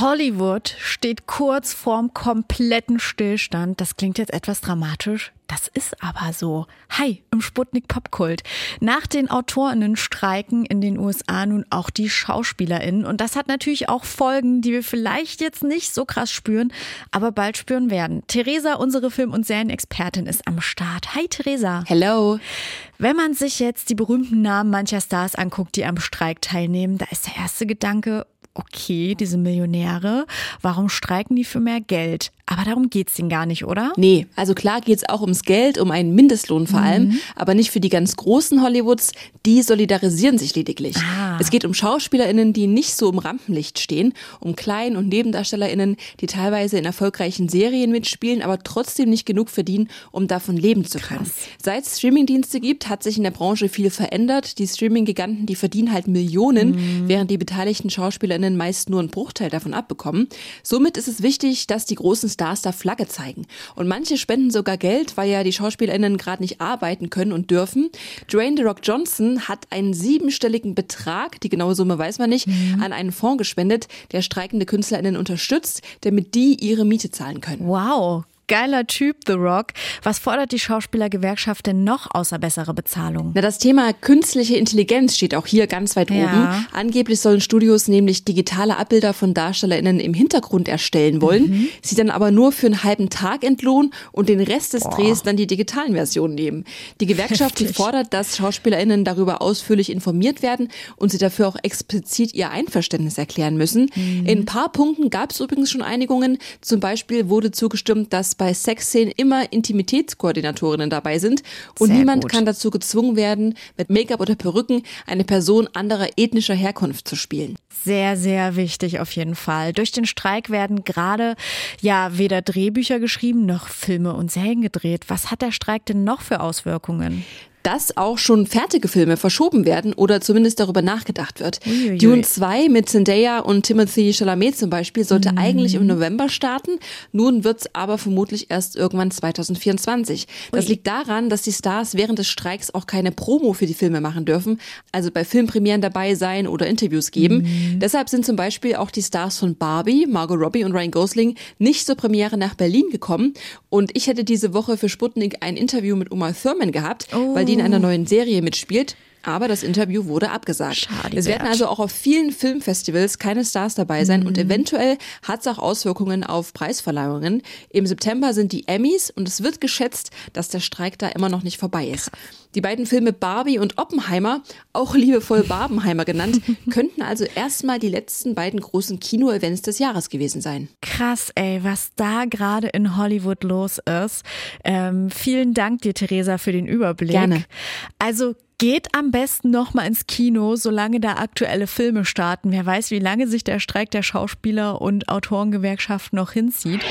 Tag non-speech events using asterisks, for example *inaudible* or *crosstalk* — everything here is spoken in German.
Hollywood steht kurz vorm kompletten Stillstand. Das klingt jetzt etwas dramatisch. Das ist aber so. Hi, im Sputnik Popkult. Nach den AutorInnen streiken in den USA nun auch die SchauspielerInnen. Und das hat natürlich auch Folgen, die wir vielleicht jetzt nicht so krass spüren, aber bald spüren werden. Theresa, unsere Film- und Serienexpertin, ist am Start. Hi, Theresa. Hello. Wenn man sich jetzt die berühmten Namen mancher Stars anguckt, die am Streik teilnehmen, da ist der erste Gedanke, okay, diese Millionäre, warum streiken die für mehr Geld? Aber darum geht's denen gar nicht, oder? Nee, also klar geht's auch ums Geld, um einen Mindestlohn vor allem, mhm. aber nicht für die ganz großen Hollywoods, die solidarisieren sich lediglich. Ah. Es geht um SchauspielerInnen, die nicht so im Rampenlicht stehen, um Klein- und NebendarstellerInnen, die teilweise in erfolgreichen Serien mitspielen, aber trotzdem nicht genug verdienen, um davon leben zu können. Krass. Seit es Streamingdienste gibt, hat sich in der Branche viel verändert. Die Streaming-Giganten, die verdienen halt Millionen, mhm. während die beteiligten SchauspielerInnen meist nur einen Bruchteil davon abbekommen. Somit ist es wichtig, dass die großen Stars da Flagge zeigen. Und manche spenden sogar Geld, weil ja die SchauspielerInnen gerade nicht arbeiten können und dürfen. Dwayne The Rock Johnson hat einen siebenstelligen Betrag, die genaue Summe weiß man nicht, mhm. an einen Fonds gespendet, der streikende KünstlerInnen unterstützt, damit die ihre Miete zahlen können. Wow, geiler Typ, The Rock. Was fordert die Schauspielergewerkschaft denn noch außer bessere Bezahlung? Na, das Thema künstliche Intelligenz steht auch hier ganz weit ja. oben. Angeblich sollen Studios nämlich digitale Abbilder von DarstellerInnen im Hintergrund erstellen wollen, mhm. sie dann aber nur für einen halben Tag entlohnen und den Rest des Boah. Drehs dann die digitalen Versionen nehmen. Die Gewerkschaft die fordert, dass SchauspielerInnen darüber ausführlich informiert werden und sie dafür auch explizit ihr Einverständnis erklären müssen. Mhm. In ein paar Punkten gab es übrigens schon Einigungen. Zum Beispiel wurde zugestimmt, dass bei Sexszenen immer Intimitätskoordinatorinnen dabei sind und Sehr niemand gut. kann dazu gezwungen werden, mit Make-up oder Perücken eine Person anderer ethnischer Herkunft zu spielen. Sehr, sehr wichtig auf jeden Fall. Durch den Streik werden gerade ja weder Drehbücher geschrieben noch Filme und Serien gedreht. Was hat der Streik denn noch für Auswirkungen? Dass auch schon fertige Filme verschoben werden oder zumindest darüber nachgedacht wird. Uiuiui. Dune 2 mit Zendaya und Timothy Chalamet zum Beispiel sollte mhm. eigentlich im November starten. Nun wird es aber vermutlich erst irgendwann 2024. Das Ui. liegt daran, dass die Stars während des Streiks auch keine Promo für die Filme machen dürfen, also bei Filmpremieren dabei sein oder Interviews geben. Mhm. Deshalb sind zum Beispiel auch die Stars von Barbie, Margot Robbie und Ryan Gosling nicht zur Premiere nach Berlin gekommen. Und ich hätte diese Woche für Sputnik ein Interview mit Oma Thurman gehabt, oh. weil die in einer neuen Serie mitspielt. Aber das Interview wurde abgesagt. Schade es werden also auch auf vielen Filmfestivals keine Stars dabei sein mhm. und eventuell hat es auch Auswirkungen auf Preisverleihungen. Im September sind die Emmys und es wird geschätzt, dass der Streik da immer noch nicht vorbei ist. Die beiden Filme Barbie und Oppenheimer, auch liebevoll Barbenheimer genannt, *laughs* könnten also erstmal die letzten beiden großen Kino-Events des Jahres gewesen sein. Krass, ey, was da gerade in Hollywood los ist. Ähm, vielen Dank dir, Theresa, für den Überblick. Gerne. Also Geht am besten noch mal ins Kino, solange da aktuelle Filme starten. Wer weiß, wie lange sich der Streik der Schauspieler und Autorengewerkschaft noch hinzieht.